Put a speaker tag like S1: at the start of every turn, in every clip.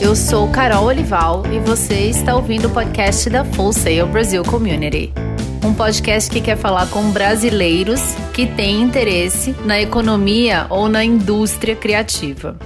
S1: Eu sou Carol Olival e você está ouvindo o podcast da Full Sail Brasil Community. Um podcast que quer falar com brasileiros que têm interesse na economia ou na indústria criativa.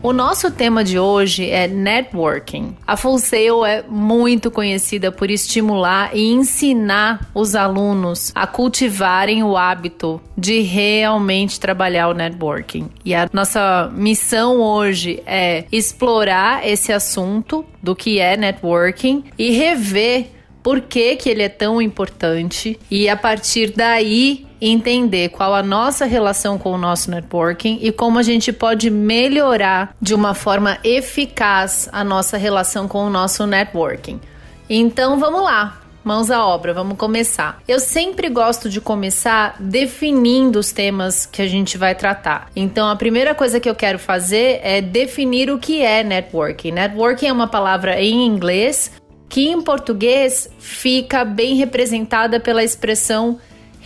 S1: O nosso tema de hoje é networking. A Full Sail é muito conhecida por estimular e ensinar os alunos a cultivarem o hábito de realmente trabalhar o networking. E a nossa missão hoje é explorar esse assunto do que é networking e rever por que, que ele é tão importante e a partir daí entender qual a nossa relação com o nosso networking e como a gente pode melhorar de uma forma eficaz a nossa relação com o nosso networking. Então vamos lá, mãos à obra, vamos começar. Eu sempre gosto de começar definindo os temas que a gente vai tratar. Então, a primeira coisa que eu quero fazer é definir o que é networking. Networking é uma palavra em inglês que em português fica bem representada pela expressão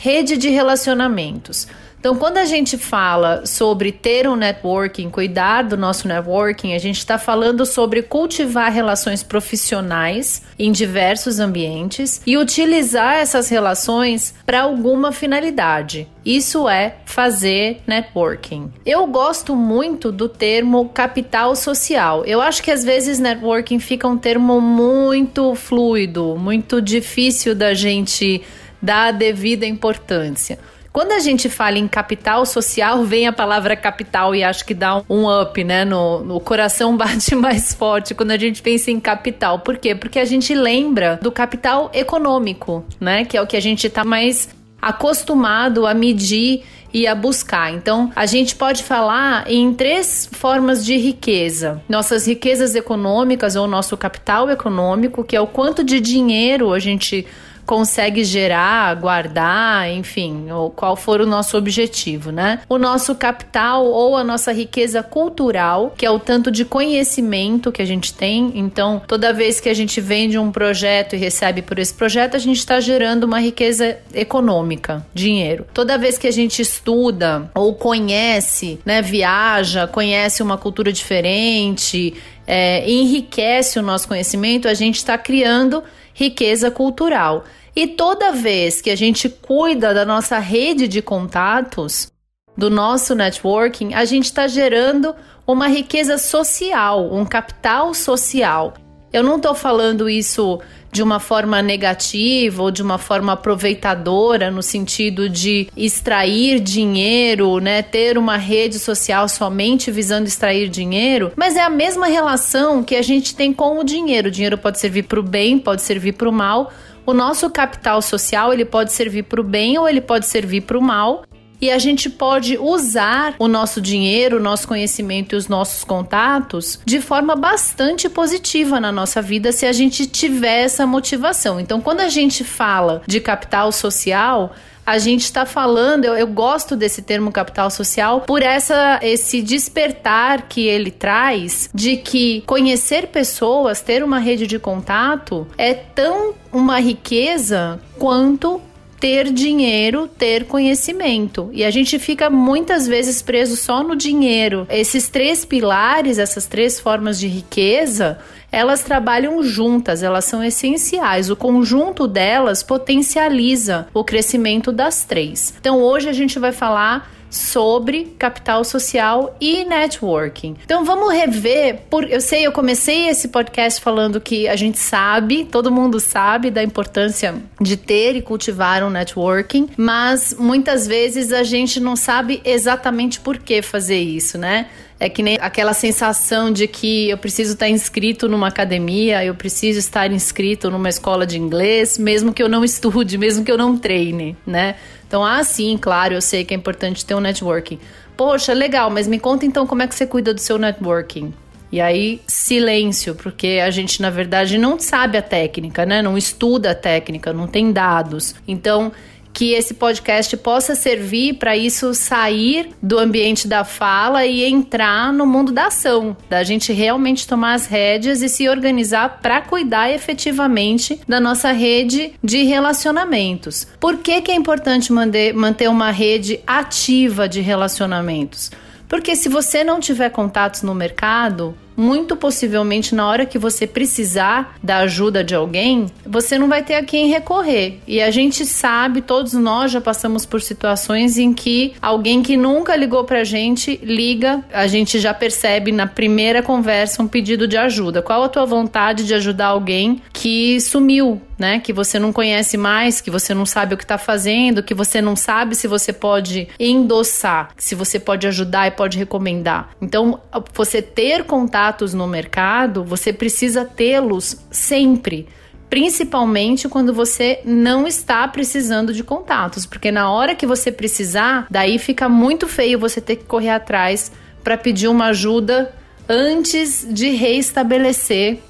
S1: rede de relacionamentos. Então, quando a gente fala sobre ter um networking, cuidar do nosso networking, a gente está falando sobre cultivar relações profissionais em diversos ambientes e utilizar essas relações para alguma finalidade. Isso é fazer networking. Eu gosto muito do termo capital social. Eu acho que às vezes networking fica um termo muito fluido, muito difícil da gente dar a devida importância. Quando a gente fala em capital social, vem a palavra capital e acho que dá um up, né? No, no coração bate mais forte quando a gente pensa em capital. Por quê? Porque a gente lembra do capital econômico, né? Que é o que a gente está mais acostumado a medir e a buscar. Então, a gente pode falar em três formas de riqueza: nossas riquezas econômicas ou nosso capital econômico, que é o quanto de dinheiro a gente consegue gerar, guardar, enfim, ou qual for o nosso objetivo, né? O nosso capital ou a nossa riqueza cultural, que é o tanto de conhecimento que a gente tem. Então, toda vez que a gente vende um projeto e recebe por esse projeto, a gente está gerando uma riqueza econômica, dinheiro. Toda vez que a gente estuda ou conhece, né, viaja, conhece uma cultura diferente, é, enriquece o nosso conhecimento, a gente está criando riqueza cultural. E toda vez que a gente cuida da nossa rede de contatos, do nosso networking, a gente está gerando uma riqueza social, um capital social. Eu não estou falando isso de uma forma negativa ou de uma forma aproveitadora, no sentido de extrair dinheiro, né? Ter uma rede social somente visando extrair dinheiro, mas é a mesma relação que a gente tem com o dinheiro. O dinheiro pode servir para o bem, pode servir para o mal. O nosso capital social ele pode servir para o bem ou ele pode servir para o mal e a gente pode usar o nosso dinheiro, o nosso conhecimento e os nossos contatos de forma bastante positiva na nossa vida se a gente tiver essa motivação. Então, quando a gente fala de capital social, a gente está falando, eu, eu, gosto desse termo capital social por essa esse despertar que ele traz de que conhecer pessoas, ter uma rede de contato é tão uma riqueza quanto ter dinheiro, ter conhecimento. E a gente fica muitas vezes preso só no dinheiro. Esses três pilares, essas três formas de riqueza, elas trabalham juntas, elas são essenciais. O conjunto delas potencializa o crescimento das três. Então hoje a gente vai falar sobre capital social e networking. Então vamos rever, por eu sei, eu comecei esse podcast falando que a gente sabe, todo mundo sabe da importância de ter e cultivar um networking, mas muitas vezes a gente não sabe exatamente por que fazer isso, né? É que nem aquela sensação de que eu preciso estar inscrito numa academia, eu preciso estar inscrito numa escola de inglês, mesmo que eu não estude, mesmo que eu não treine, né? Então, ah, sim, claro, eu sei que é importante ter um networking. Poxa, legal, mas me conta então como é que você cuida do seu networking. E aí, silêncio, porque a gente, na verdade, não sabe a técnica, né? Não estuda a técnica, não tem dados. Então, que esse podcast possa servir para isso sair do ambiente da fala e entrar no mundo da ação, da gente realmente tomar as rédeas e se organizar para cuidar efetivamente da nossa rede de relacionamentos. Por que, que é importante manter uma rede ativa de relacionamentos? Porque se você não tiver contatos no mercado, muito possivelmente na hora que você precisar da ajuda de alguém, você não vai ter a quem recorrer. E a gente sabe, todos nós já passamos por situações em que alguém que nunca ligou pra gente liga, a gente já percebe na primeira conversa um pedido de ajuda. Qual a tua vontade de ajudar alguém que sumiu, né? Que você não conhece mais, que você não sabe o que está fazendo, que você não sabe se você pode endossar, se você pode ajudar e pode recomendar. Então, você ter contatos no mercado, você precisa tê-los sempre principalmente quando você não está precisando de contatos, porque na hora que você precisar, daí fica muito feio você ter que correr atrás para pedir uma ajuda antes de reestabelecer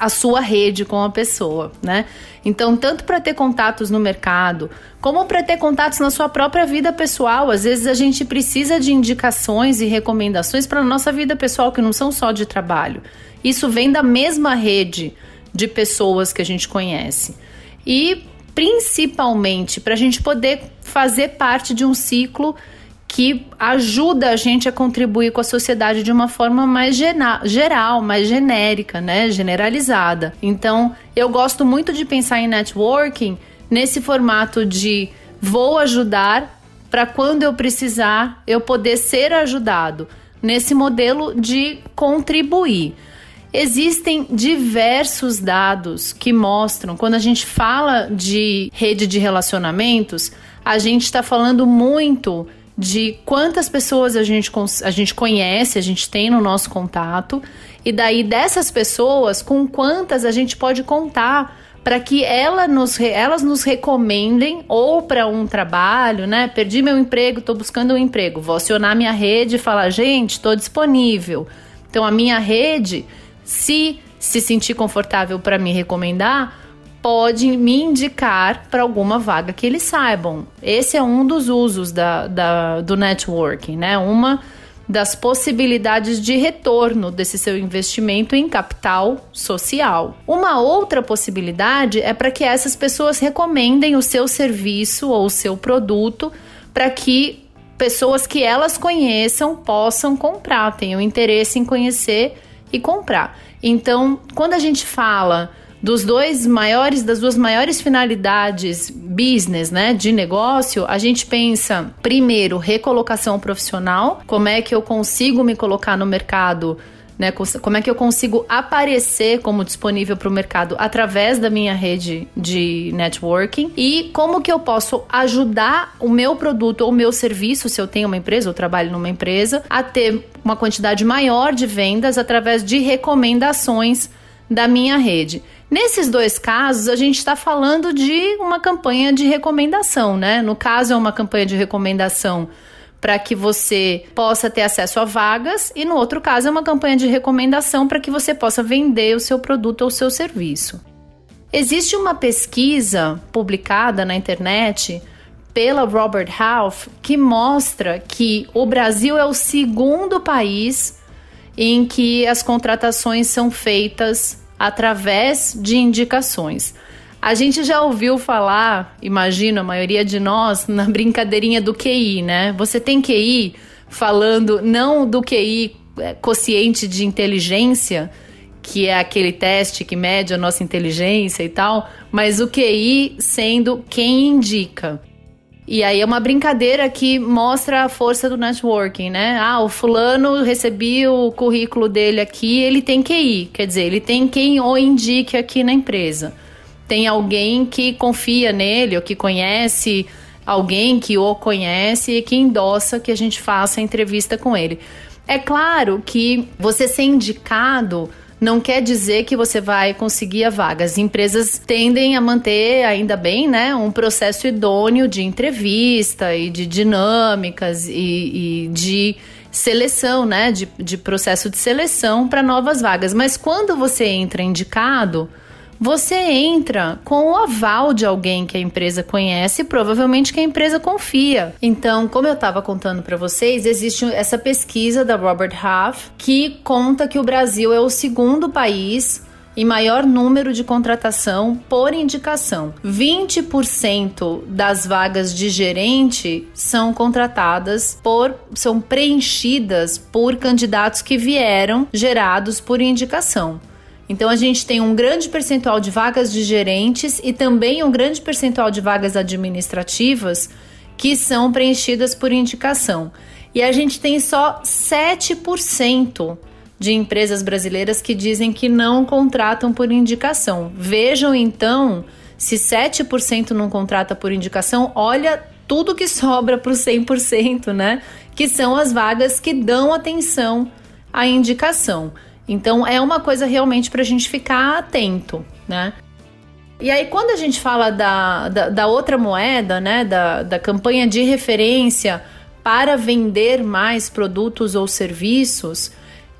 S1: a sua rede com a pessoa, né? Então, tanto para ter contatos no mercado, como para ter contatos na sua própria vida pessoal, às vezes a gente precisa de indicações e recomendações para a nossa vida pessoal que não são só de trabalho. Isso vem da mesma rede de pessoas que a gente conhece. E principalmente para a gente poder fazer parte de um ciclo que ajuda a gente a contribuir com a sociedade de uma forma mais geral, mais genérica, né, generalizada. Então, eu gosto muito de pensar em networking nesse formato de vou ajudar para quando eu precisar eu poder ser ajudado, nesse modelo de contribuir. Existem diversos dados que mostram, quando a gente fala de rede de relacionamentos, a gente está falando muito de quantas pessoas a gente, a gente conhece, a gente tem no nosso contato, e daí dessas pessoas, com quantas a gente pode contar para que ela nos, elas nos recomendem ou para um trabalho, né? Perdi meu emprego, estou buscando um emprego. Vou acionar minha rede e falar, gente, estou disponível. Então a minha rede, se se sentir confortável para me recomendar, pode me indicar para alguma vaga que eles saibam. Esse é um dos usos da, da, do networking, né? Uma das possibilidades de retorno desse seu investimento em capital social. Uma outra possibilidade é para que essas pessoas recomendem o seu serviço ou o seu produto para que pessoas que elas conheçam possam comprar, tenham interesse em conhecer e comprar. Então, quando a gente fala dos dois maiores, das duas maiores finalidades business, né, de negócio, a gente pensa primeiro recolocação profissional, como é que eu consigo me colocar no mercado né, como é que eu consigo aparecer como disponível para o mercado através da minha rede de networking? E como que eu posso ajudar o meu produto ou o meu serviço, se eu tenho uma empresa ou trabalho numa empresa, a ter uma quantidade maior de vendas através de recomendações da minha rede. Nesses dois casos, a gente está falando de uma campanha de recomendação, né? No caso, é uma campanha de recomendação para que você possa ter acesso a vagas, e no outro caso, é uma campanha de recomendação para que você possa vender o seu produto ou o seu serviço. Existe uma pesquisa publicada na internet pela Robert Half que mostra que o Brasil é o segundo país em que as contratações são feitas através de indicações. A gente já ouviu falar, imagino, a maioria de nós, na brincadeirinha do QI, né? Você tem QI falando não do QI é, quociente de inteligência, que é aquele teste que mede a nossa inteligência e tal, mas o QI sendo quem indica. E aí é uma brincadeira que mostra a força do networking, né? Ah, o fulano recebeu o currículo dele aqui, ele tem QI, quer dizer, ele tem quem o indique aqui na empresa. Tem alguém que confia nele ou que conhece alguém que o conhece e que endossa que a gente faça a entrevista com ele. É claro que você ser indicado não quer dizer que você vai conseguir a vaga. As empresas tendem a manter, ainda bem, né, um processo idôneo de entrevista e de dinâmicas e, e de seleção, né, de, de processo de seleção para novas vagas. Mas quando você entra indicado, você entra com o aval de alguém que a empresa conhece provavelmente que a empresa confia. Então, como eu estava contando para vocês, existe essa pesquisa da Robert Half que conta que o Brasil é o segundo país e maior número de contratação por indicação. 20% das vagas de gerente são contratadas por são preenchidas por candidatos que vieram gerados por indicação. Então a gente tem um grande percentual de vagas de gerentes e também um grande percentual de vagas administrativas que são preenchidas por indicação. E a gente tem só 7% de empresas brasileiras que dizem que não contratam por indicação. Vejam então, se 7% não contrata por indicação, olha tudo que sobra para os 100%, né? Que são as vagas que dão atenção à indicação. Então é uma coisa realmente para a gente ficar atento, né? E aí, quando a gente fala da, da, da outra moeda, né, da, da campanha de referência para vender mais produtos ou serviços,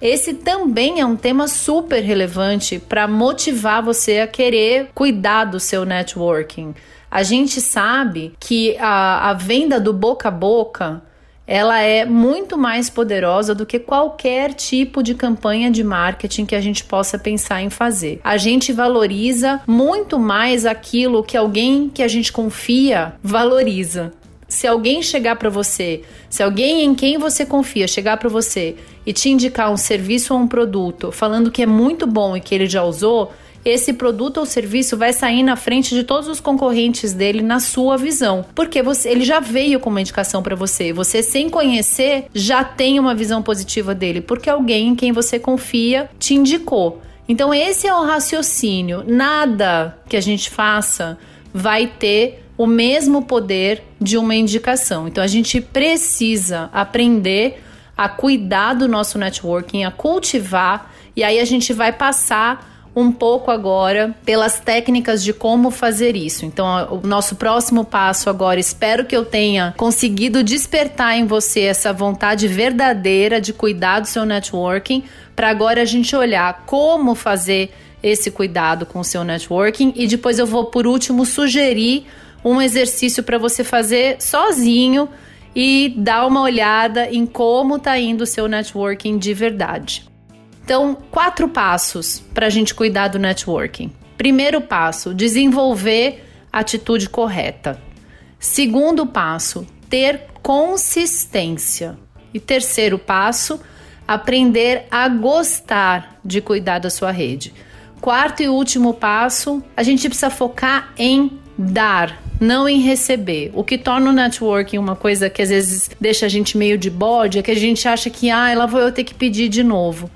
S1: esse também é um tema super relevante para motivar você a querer cuidar do seu networking. A gente sabe que a, a venda do boca a boca ela é muito mais poderosa do que qualquer tipo de campanha de marketing que a gente possa pensar em fazer. A gente valoriza muito mais aquilo que alguém que a gente confia valoriza. Se alguém chegar para você, se alguém em quem você confia chegar para você e te indicar um serviço ou um produto falando que é muito bom e que ele já usou, esse produto ou serviço vai sair na frente de todos os concorrentes dele na sua visão, porque você, ele já veio com uma indicação para você. Você sem conhecer já tem uma visão positiva dele, porque alguém em quem você confia te indicou. Então esse é o raciocínio. Nada que a gente faça vai ter o mesmo poder de uma indicação. Então a gente precisa aprender a cuidar do nosso networking, a cultivar, e aí a gente vai passar um pouco agora pelas técnicas de como fazer isso. Então, o nosso próximo passo agora, espero que eu tenha conseguido despertar em você essa vontade verdadeira de cuidar do seu networking, para agora a gente olhar como fazer esse cuidado com o seu networking e depois eu vou por último sugerir um exercício para você fazer sozinho e dar uma olhada em como está indo o seu networking de verdade. Então, quatro passos para a gente cuidar do networking. Primeiro passo, desenvolver a atitude correta. Segundo passo, ter consistência. E terceiro passo, aprender a gostar de cuidar da sua rede. Quarto e último passo, a gente precisa focar em dar, não em receber. O que torna o networking uma coisa que às vezes deixa a gente meio de bode é que a gente acha que, ah, lá vou eu ter que pedir de novo.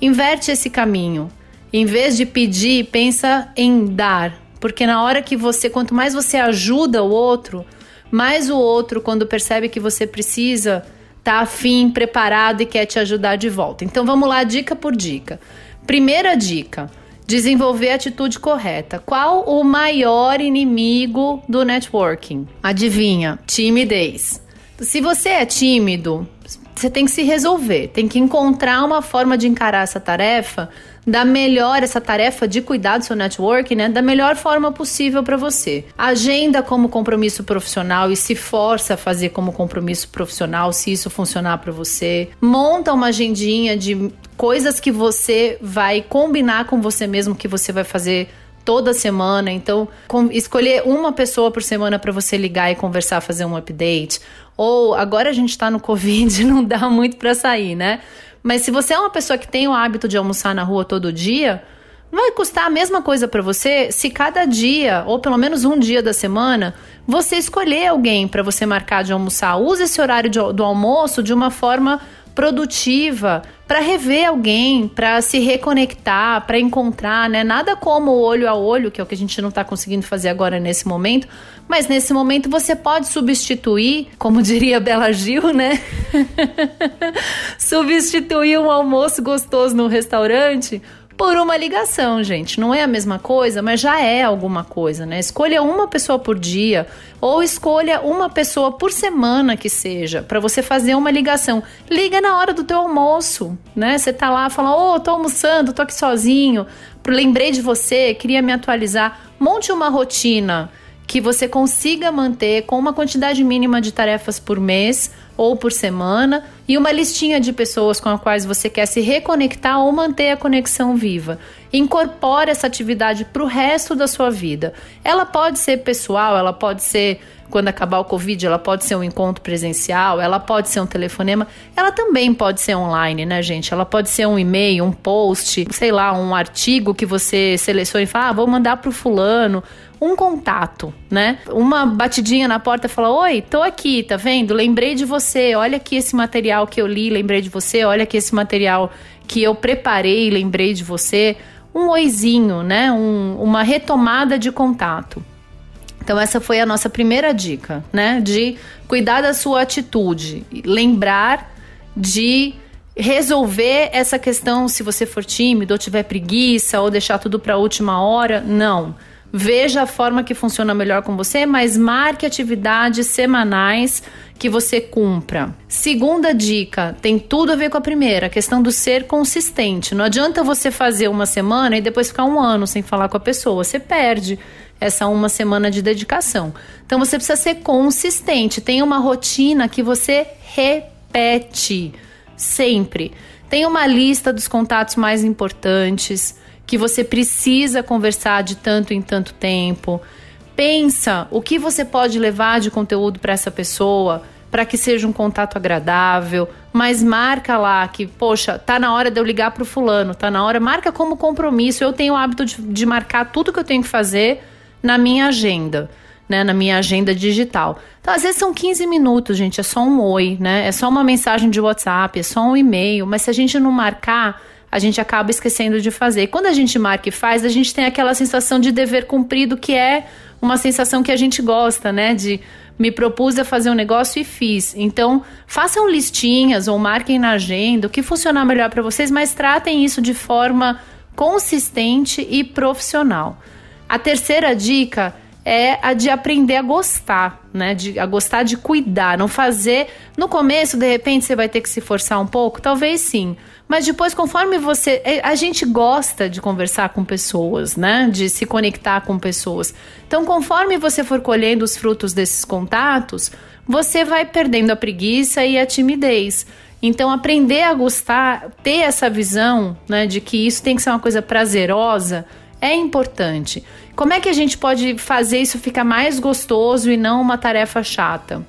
S1: Inverte esse caminho. Em vez de pedir, pensa em dar, porque na hora que você, quanto mais você ajuda o outro, mais o outro, quando percebe que você precisa, tá afim, preparado e quer te ajudar de volta. Então vamos lá, dica por dica. Primeira dica: desenvolver a atitude correta. Qual o maior inimigo do networking? Adivinha? Timidez. Se você é tímido, você tem que se resolver, tem que encontrar uma forma de encarar essa tarefa da melhor essa tarefa de cuidar do seu network, né, da melhor forma possível para você. Agenda como compromisso profissional e se força a fazer como compromisso profissional, se isso funcionar para você. Monta uma agendinha de coisas que você vai combinar com você mesmo que você vai fazer toda semana. Então, com, escolher uma pessoa por semana para você ligar e conversar, fazer um update. Ou agora a gente está no Covid, não dá muito para sair, né? Mas se você é uma pessoa que tem o hábito de almoçar na rua todo dia, vai custar a mesma coisa para você se cada dia, ou pelo menos um dia da semana, você escolher alguém para você marcar de almoçar. Use esse horário de, do almoço de uma forma produtiva, para rever alguém, para se reconectar, para encontrar, né? Nada como olho a olho, que é o que a gente não está conseguindo fazer agora nesse momento, mas nesse momento você pode substituir, como diria Bela Gil, né? substituir um almoço gostoso no restaurante por uma ligação, gente. Não é a mesma coisa, mas já é alguma coisa, né? Escolha uma pessoa por dia ou escolha uma pessoa por semana que seja para você fazer uma ligação. Liga na hora do teu almoço, né? Você tá lá, fala: "Ô, oh, tô almoçando, tô aqui sozinho, lembrei de você, queria me atualizar". Monte uma rotina que você consiga manter com uma quantidade mínima de tarefas por mês ou por semana e uma listinha de pessoas com as quais você quer se reconectar ou manter a conexão viva. Incorpore essa atividade para o resto da sua vida. Ela pode ser pessoal, ela pode ser quando acabar o Covid, ela pode ser um encontro presencial, ela pode ser um telefonema, ela também pode ser online, né, gente? Ela pode ser um e-mail, um post, sei lá, um artigo que você seleciona e fala, ah, vou mandar pro fulano um contato, né? Uma batidinha na porta e fala: Oi, tô aqui, tá vendo? Lembrei de você, olha aqui esse material que eu li, lembrei de você, olha aqui esse material que eu preparei, lembrei de você. Um oizinho, né? Um, uma retomada de contato. Então, essa foi a nossa primeira dica, né? De cuidar da sua atitude, lembrar de resolver essa questão se você for tímido ou tiver preguiça ou deixar tudo para a última hora. Não Veja a forma que funciona melhor com você, mas marque atividades semanais que você cumpra. Segunda dica, tem tudo a ver com a primeira, a questão do ser consistente. Não adianta você fazer uma semana e depois ficar um ano sem falar com a pessoa, você perde essa uma semana de dedicação. Então você precisa ser consistente, tem uma rotina que você repete sempre. Tem uma lista dos contatos mais importantes que você precisa conversar de tanto em tanto tempo. Pensa o que você pode levar de conteúdo para essa pessoa para que seja um contato agradável, mas marca lá que, poxa, tá na hora de eu ligar para o fulano, tá na hora, marca como compromisso. Eu tenho o hábito de, de marcar tudo que eu tenho que fazer na minha agenda. Né, na minha agenda digital. Então, às vezes são 15 minutos, gente, é só um oi, né? É só uma mensagem de WhatsApp, é só um e-mail, mas se a gente não marcar, a gente acaba esquecendo de fazer. E quando a gente marca e faz, a gente tem aquela sensação de dever cumprido, que é uma sensação que a gente gosta, né? De me propus a fazer um negócio e fiz. Então, façam listinhas ou marquem na agenda o que funcionar melhor para vocês, mas tratem isso de forma consistente e profissional. A terceira dica é a de aprender a gostar, né? De, a gostar de cuidar, não fazer. No começo, de repente, você vai ter que se forçar um pouco, talvez sim. Mas depois, conforme você. É, a gente gosta de conversar com pessoas, né? De se conectar com pessoas. Então, conforme você for colhendo os frutos desses contatos, você vai perdendo a preguiça e a timidez. Então, aprender a gostar, ter essa visão, né, de que isso tem que ser uma coisa prazerosa, é importante. Como é que a gente pode fazer isso ficar mais gostoso e não uma tarefa chata?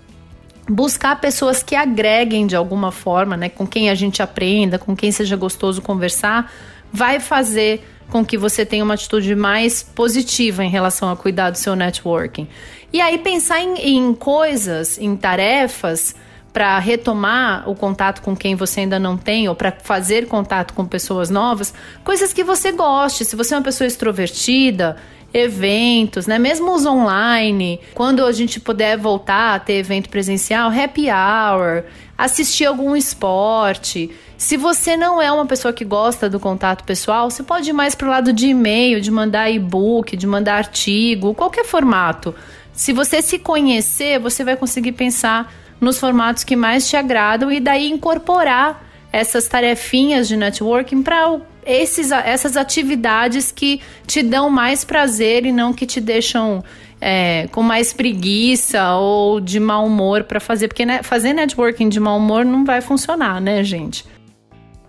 S1: Buscar pessoas que agreguem de alguma forma, né, com quem a gente aprenda, com quem seja gostoso conversar, vai fazer com que você tenha uma atitude mais positiva em relação a cuidar do seu networking. E aí pensar em, em coisas, em tarefas para retomar o contato com quem você ainda não tem ou para fazer contato com pessoas novas, coisas que você goste. Se você é uma pessoa extrovertida, eventos, né? Mesmo os online, quando a gente puder voltar a ter evento presencial, happy hour, assistir algum esporte. Se você não é uma pessoa que gosta do contato pessoal, você pode ir mais para o lado de e-mail, de mandar e-book, de mandar artigo, qualquer formato. Se você se conhecer, você vai conseguir pensar nos formatos que mais te agradam e daí incorporar essas tarefinhas de networking para esses, essas atividades que te dão mais prazer e não que te deixam é, com mais preguiça ou de mau humor para fazer, porque né, fazer networking de mau humor não vai funcionar, né, gente?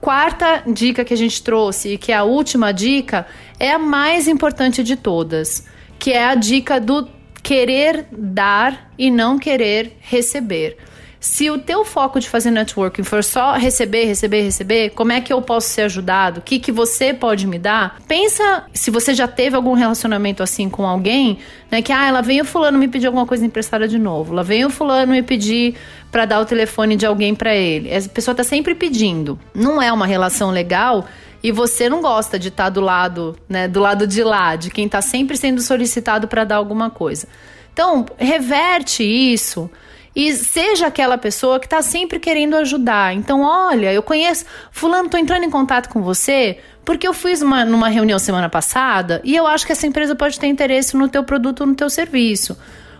S1: Quarta dica que a gente trouxe, e que é a última dica, é a mais importante de todas, que é a dica do querer dar e não querer receber. Se o teu foco de fazer networking for só receber, receber, receber, como é que eu posso ser ajudado? O que, que você pode me dar? Pensa se você já teve algum relacionamento assim com alguém, né? Que, ah, lá vem o fulano me pedir alguma coisa emprestada de novo. Lá vem o fulano me pedir para dar o telefone de alguém para ele. Essa pessoa tá sempre pedindo. Não é uma relação legal e você não gosta de estar tá do lado, né, do lado de lá, de quem está sempre sendo solicitado para dar alguma coisa. Então, reverte isso e seja aquela pessoa que está sempre querendo ajudar. Então, olha, eu conheço. Fulano, estou entrando em contato com você porque eu fiz uma, numa reunião semana passada e eu acho que essa empresa pode ter interesse no teu produto ou no teu serviço.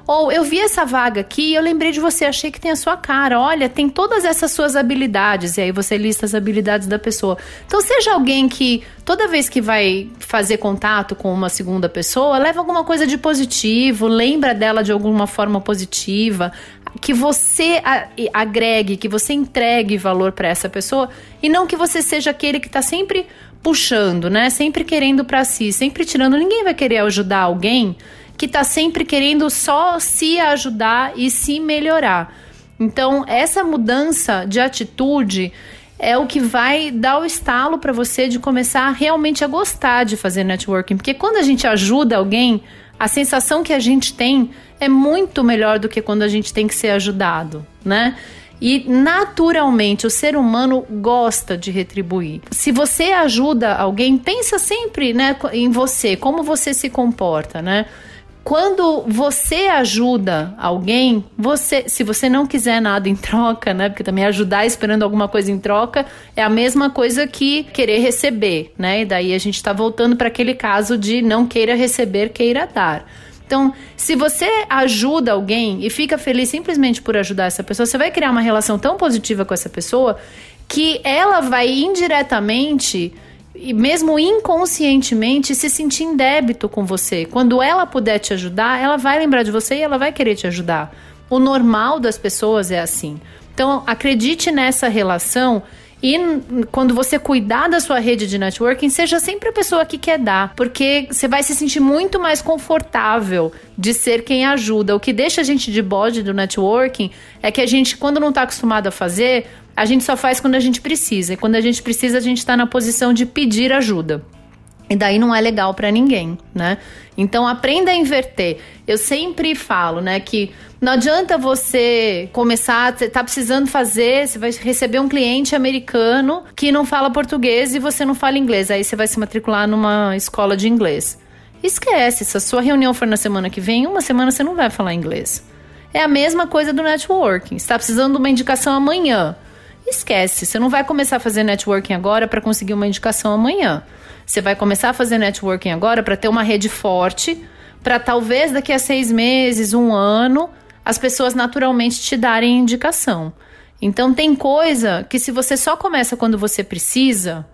S1: Ou eu vi essa vaga aqui e eu lembrei de você, achei que tem a sua cara. Olha, tem todas essas suas habilidades. E aí você lista as habilidades da pessoa. Então, seja alguém que toda vez que vai fazer contato com uma segunda pessoa, leva alguma coisa de positivo, lembra dela de alguma forma positiva, que você agregue, que você entregue valor para essa pessoa e não que você seja aquele que está sempre puxando, né? Sempre querendo para si, sempre tirando. Ninguém vai querer ajudar alguém que está sempre querendo só se ajudar e se melhorar. Então, essa mudança de atitude é o que vai dar o estalo para você de começar realmente a gostar de fazer networking, porque quando a gente ajuda alguém, a sensação que a gente tem é muito melhor do que quando a gente tem que ser ajudado, né? E naturalmente o ser humano gosta de retribuir. Se você ajuda alguém, pensa sempre, né, em você, como você se comporta, né? Quando você ajuda alguém, você, se você não quiser nada em troca, né? Porque também ajudar esperando alguma coisa em troca é a mesma coisa que querer receber, né? E daí a gente está voltando para aquele caso de não queira receber, queira dar. Então, se você ajuda alguém e fica feliz simplesmente por ajudar essa pessoa, você vai criar uma relação tão positiva com essa pessoa que ela vai indiretamente e mesmo inconscientemente se sentir em débito com você. Quando ela puder te ajudar, ela vai lembrar de você e ela vai querer te ajudar. O normal das pessoas é assim. Então, acredite nessa relação e quando você cuidar da sua rede de networking, seja sempre a pessoa que quer dar, porque você vai se sentir muito mais confortável de ser quem ajuda. O que deixa a gente de bode do networking é que a gente, quando não está acostumado a fazer, a gente só faz quando a gente precisa. E quando a gente precisa, a gente está na posição de pedir ajuda. E daí não é legal para ninguém, né? Então aprenda a inverter. Eu sempre falo, né, que não adianta você começar, você tá precisando fazer, você vai receber um cliente americano que não fala português e você não fala inglês. Aí você vai se matricular numa escola de inglês. Esquece, se a sua reunião for na semana que vem, uma semana você não vai falar inglês. É a mesma coisa do networking. Está precisando de uma indicação amanhã esquece. Você não vai começar a fazer networking agora para conseguir uma indicação amanhã. Você vai começar a fazer networking agora para ter uma rede forte, para talvez daqui a seis meses, um ano, as pessoas naturalmente te darem indicação. Então tem coisa que se você só começa quando você precisa,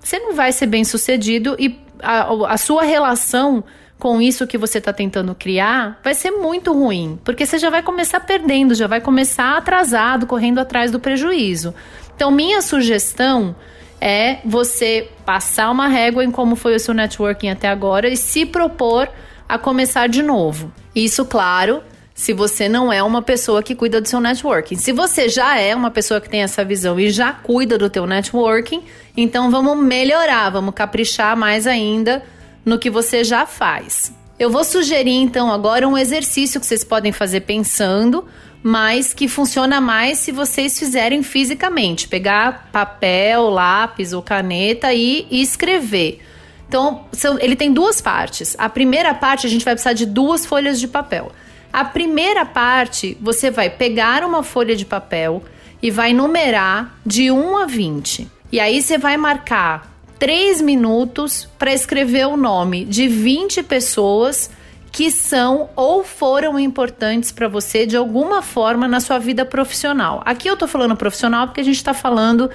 S1: você não vai ser bem sucedido e a, a sua relação com isso que você está tentando criar, vai ser muito ruim, porque você já vai começar perdendo, já vai começar atrasado, correndo atrás do prejuízo. Então, minha sugestão é você passar uma régua em como foi o seu networking até agora e se propor a começar de novo. Isso, claro, se você não é uma pessoa que cuida do seu networking. Se você já é uma pessoa que tem essa visão e já cuida do teu networking, então vamos melhorar, vamos caprichar mais ainda no que você já faz. Eu vou sugerir então agora um exercício que vocês podem fazer pensando, mas que funciona mais se vocês fizerem fisicamente, pegar papel, lápis ou caneta e, escrever. Então, são, ele tem duas partes. A primeira parte a gente vai precisar de duas folhas de papel. A primeira parte, você vai pegar uma folha de papel e vai numerar de 1 a 20. E aí você vai marcar três minutos para escrever o nome de 20 pessoas que são ou foram importantes para você de alguma forma na sua vida profissional. Aqui eu tô falando profissional porque a gente está falando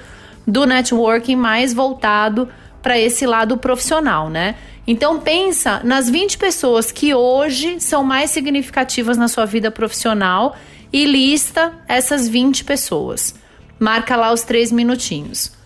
S1: do networking mais voltado para esse lado profissional, né? Então pensa nas 20 pessoas que hoje são mais significativas na sua vida profissional e lista essas 20 pessoas. Marca lá os três minutinhos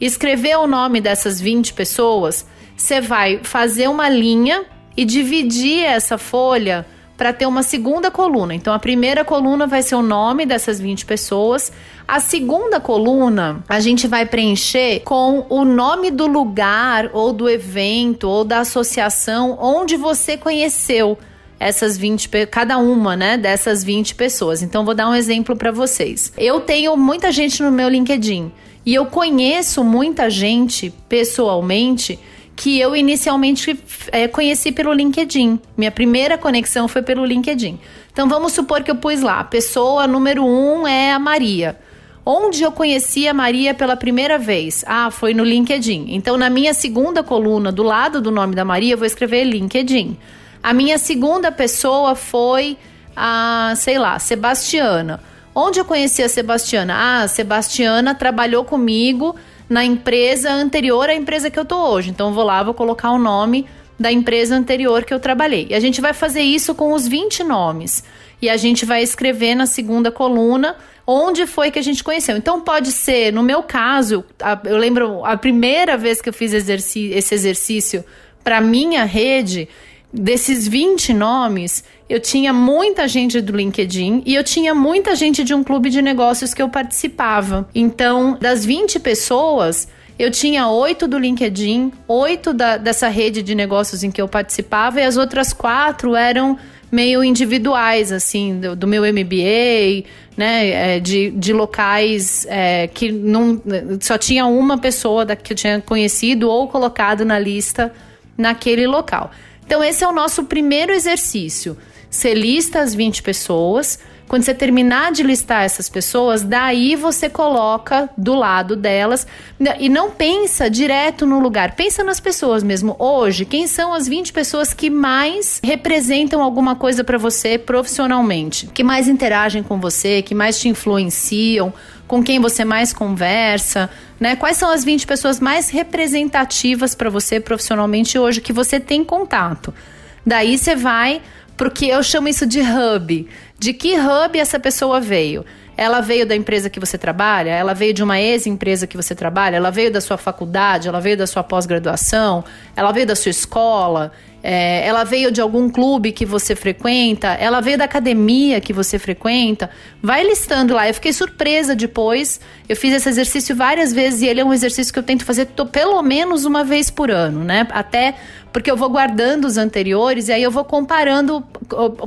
S1: escrever o nome dessas 20 pessoas, você vai fazer uma linha e dividir essa folha para ter uma segunda coluna. Então, a primeira coluna vai ser o nome dessas 20 pessoas. A segunda coluna, a gente vai preencher com o nome do lugar, ou do evento, ou da associação onde você conheceu essas 20, cada uma, né, dessas 20 pessoas. Então, vou dar um exemplo para vocês. Eu tenho muita gente no meu LinkedIn. E eu conheço muita gente pessoalmente que eu inicialmente é, conheci pelo LinkedIn. Minha primeira conexão foi pelo LinkedIn. Então vamos supor que eu pus lá, pessoa número um é a Maria. Onde eu conheci a Maria pela primeira vez? Ah, foi no LinkedIn. Então, na minha segunda coluna, do lado do nome da Maria, eu vou escrever LinkedIn. A minha segunda pessoa foi a, sei lá, Sebastiana. Onde eu conheci a Sebastiana? Ah, a Sebastiana trabalhou comigo na empresa anterior à empresa que eu tô hoje. Então eu vou lá, vou colocar o nome da empresa anterior que eu trabalhei. E a gente vai fazer isso com os 20 nomes. e a gente vai escrever na segunda coluna onde foi que a gente conheceu. Então pode ser, no meu caso, eu lembro a primeira vez que eu fiz esse exercício para minha rede, desses 20 nomes, eu tinha muita gente do LinkedIn e eu tinha muita gente de um clube de negócios que eu participava. Então, das 20 pessoas, eu tinha oito do LinkedIn, oito dessa rede de negócios em que eu participava, e as outras quatro eram meio individuais, assim, do, do meu MBA, né, é, de, de locais é, que não, só tinha uma pessoa da, que eu tinha conhecido ou colocado na lista naquele local. Então, esse é o nosso primeiro exercício. Você lista as 20 pessoas. Quando você terminar de listar essas pessoas, daí você coloca do lado delas e não pensa direto no lugar, pensa nas pessoas mesmo. Hoje, quem são as 20 pessoas que mais representam alguma coisa para você profissionalmente, que mais interagem com você, que mais te influenciam, com quem você mais conversa, né? Quais são as 20 pessoas mais representativas para você profissionalmente hoje que você tem contato? Daí você vai porque eu chamo isso de hub. De que hub essa pessoa veio? Ela veio da empresa que você trabalha? Ela veio de uma ex-empresa que você trabalha? Ela veio da sua faculdade? Ela veio da sua pós-graduação? Ela veio da sua escola? É, ela veio de algum clube que você frequenta, ela veio da academia que você frequenta. Vai listando lá. Eu fiquei surpresa depois. Eu fiz esse exercício várias vezes e ele é um exercício que eu tento fazer pelo menos uma vez por ano, né? Até porque eu vou guardando os anteriores e aí eu vou comparando.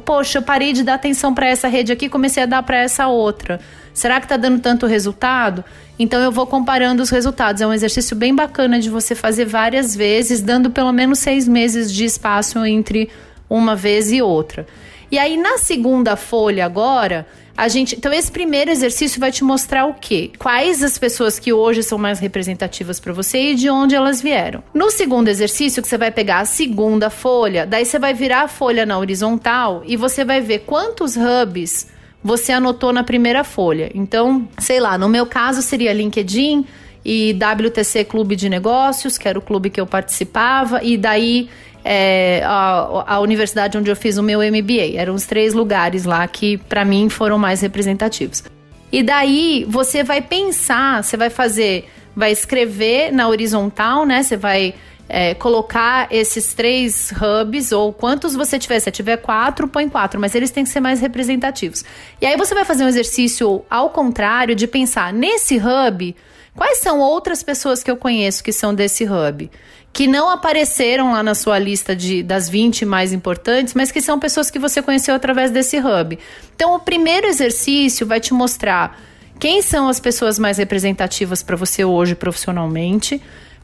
S1: Poxa, eu parei de dar atenção para essa rede aqui, comecei a dar para essa outra. Será que está dando tanto resultado? Então eu vou comparando os resultados. É um exercício bem bacana de você fazer várias vezes, dando pelo menos seis meses de espaço entre uma vez e outra. E aí na segunda folha agora, a gente, então esse primeiro exercício vai te mostrar o quê? Quais as pessoas que hoje são mais representativas para você e de onde elas vieram. No segundo exercício, que você vai pegar a segunda folha, daí você vai virar a folha na horizontal e você vai ver quantos hubs você anotou na primeira folha. Então, sei lá, no meu caso seria LinkedIn e WTC Clube de Negócios, que era o clube que eu participava, e daí é, a, a, universidade onde eu fiz o meu MBA. Eram os três lugares lá que, para mim, foram mais representativos. E daí você vai pensar, você vai fazer, vai escrever na horizontal, né? Você vai é, colocar esses três hubs, ou quantos você tiver. Se tiver quatro, põe quatro, mas eles têm que ser mais representativos. E aí você vai fazer um exercício ao contrário de pensar nesse hub. Quais são outras pessoas que eu conheço que são desse hub? que não apareceram lá na sua lista de, das 20 mais importantes, mas que são pessoas que você conheceu através desse hub. Então, o primeiro exercício vai te mostrar quem são as pessoas mais representativas para você hoje profissionalmente,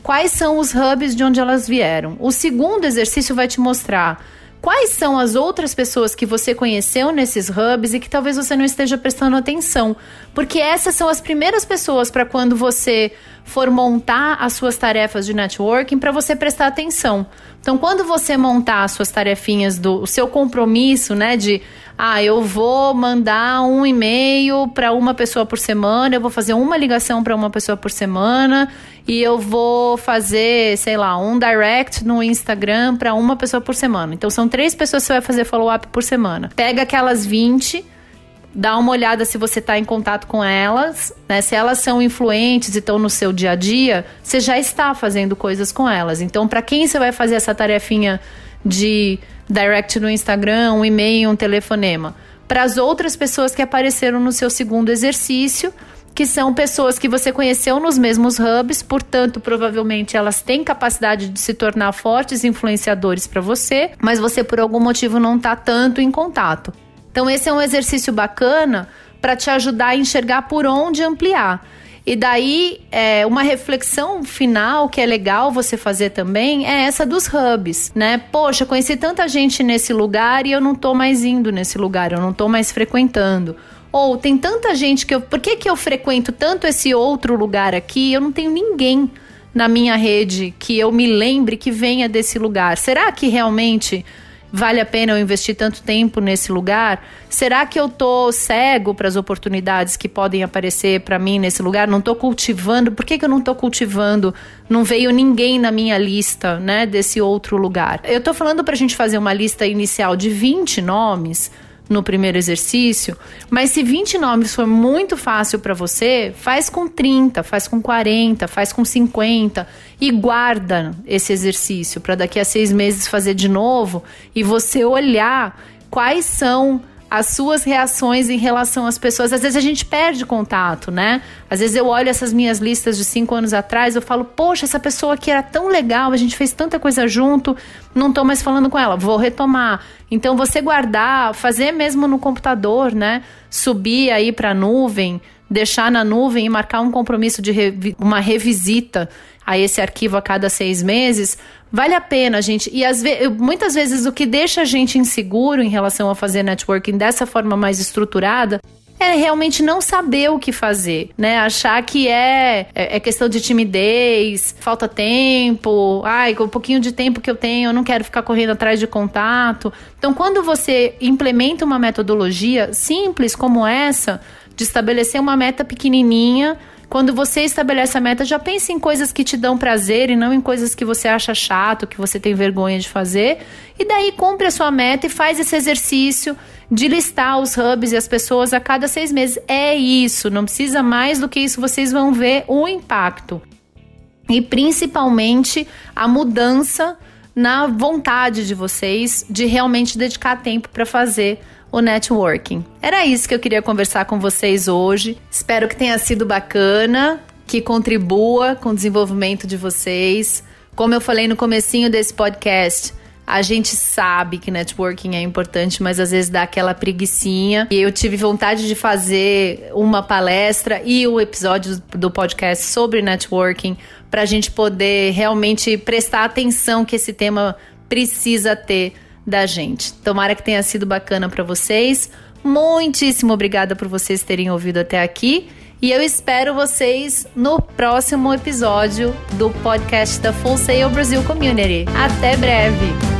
S1: quais são os hubs de onde elas vieram. O segundo exercício vai te mostrar quais são as outras pessoas que você conheceu nesses hubs e que talvez você não esteja prestando atenção, porque essas são as primeiras pessoas para quando você for montar as suas tarefas de networking para você prestar atenção. Então, quando você montar as suas tarefinhas do o seu compromisso, né, de ah, eu vou mandar um e-mail para uma pessoa por semana, eu vou fazer uma ligação para uma pessoa por semana e eu vou fazer, sei lá, um direct no Instagram para uma pessoa por semana. Então, são três pessoas que você vai fazer follow-up por semana. Pega aquelas 20 dá uma olhada se você está em contato com elas, né? Se elas são influentes e estão no seu dia a dia, você já está fazendo coisas com elas. Então, para quem você vai fazer essa tarefinha de direct no Instagram, um e-mail, um telefonema? Para as outras pessoas que apareceram no seu segundo exercício, que são pessoas que você conheceu nos mesmos hubs, portanto, provavelmente elas têm capacidade de se tornar fortes influenciadores para você, mas você por algum motivo não está tanto em contato. Então, esse é um exercício bacana para te ajudar a enxergar por onde ampliar. E daí, é, uma reflexão final que é legal você fazer também é essa dos hubs, né? Poxa, conheci tanta gente nesse lugar e eu não tô mais indo nesse lugar, eu não tô mais frequentando. Ou tem tanta gente que eu. Por que, que eu frequento tanto esse outro lugar aqui? Eu não tenho ninguém na minha rede que eu me lembre que venha desse lugar. Será que realmente Vale a pena eu investir tanto tempo nesse lugar? Será que eu tô cego para as oportunidades que podem aparecer para mim nesse lugar? Não tô cultivando? Por que, que eu não tô cultivando? Não veio ninguém na minha lista, né, desse outro lugar. Eu tô falando para a gente fazer uma lista inicial de 20 nomes, no primeiro exercício, mas se 20 nomes for muito fácil para você, faz com 30, faz com 40, faz com 50 e guarda esse exercício para daqui a seis meses fazer de novo e você olhar quais são as suas reações em relação às pessoas. Às vezes a gente perde contato, né? Às vezes eu olho essas minhas listas de cinco anos atrás, eu falo, poxa, essa pessoa aqui era tão legal, a gente fez tanta coisa junto, não tô mais falando com ela, vou retomar. Então você guardar, fazer mesmo no computador, né? Subir aí para a nuvem, deixar na nuvem e marcar um compromisso de revi uma revisita a esse arquivo a cada seis meses, vale a pena, gente. E ve muitas vezes o que deixa a gente inseguro em relação a fazer networking dessa forma mais estruturada é realmente não saber o que fazer, né? Achar que é, é, é, questão de timidez, falta tempo, ai, com o pouquinho de tempo que eu tenho, eu não quero ficar correndo atrás de contato. Então, quando você implementa uma metodologia simples como essa, de estabelecer uma meta pequenininha, quando você estabelece a meta, já pense em coisas que te dão prazer e não em coisas que você acha chato, que você tem vergonha de fazer. E daí cumpre a sua meta e faz esse exercício de listar os hubs e as pessoas a cada seis meses. É isso, não precisa mais do que isso, vocês vão ver o impacto. E principalmente a mudança na vontade de vocês de realmente dedicar tempo para fazer o networking. Era isso que eu queria conversar com vocês hoje. Espero que tenha sido bacana, que contribua com o desenvolvimento de vocês. Como eu falei no comecinho desse podcast, a gente sabe que networking é importante, mas às vezes dá aquela preguiçinha. E eu tive vontade de fazer uma palestra e o um episódio do podcast sobre networking para a gente poder realmente prestar atenção que esse tema precisa ter da gente. Tomara que tenha sido bacana para vocês. Muitíssimo obrigada por vocês terem ouvido até aqui. E eu espero vocês no próximo episódio do podcast da Full Sail Brasil Community. Até breve!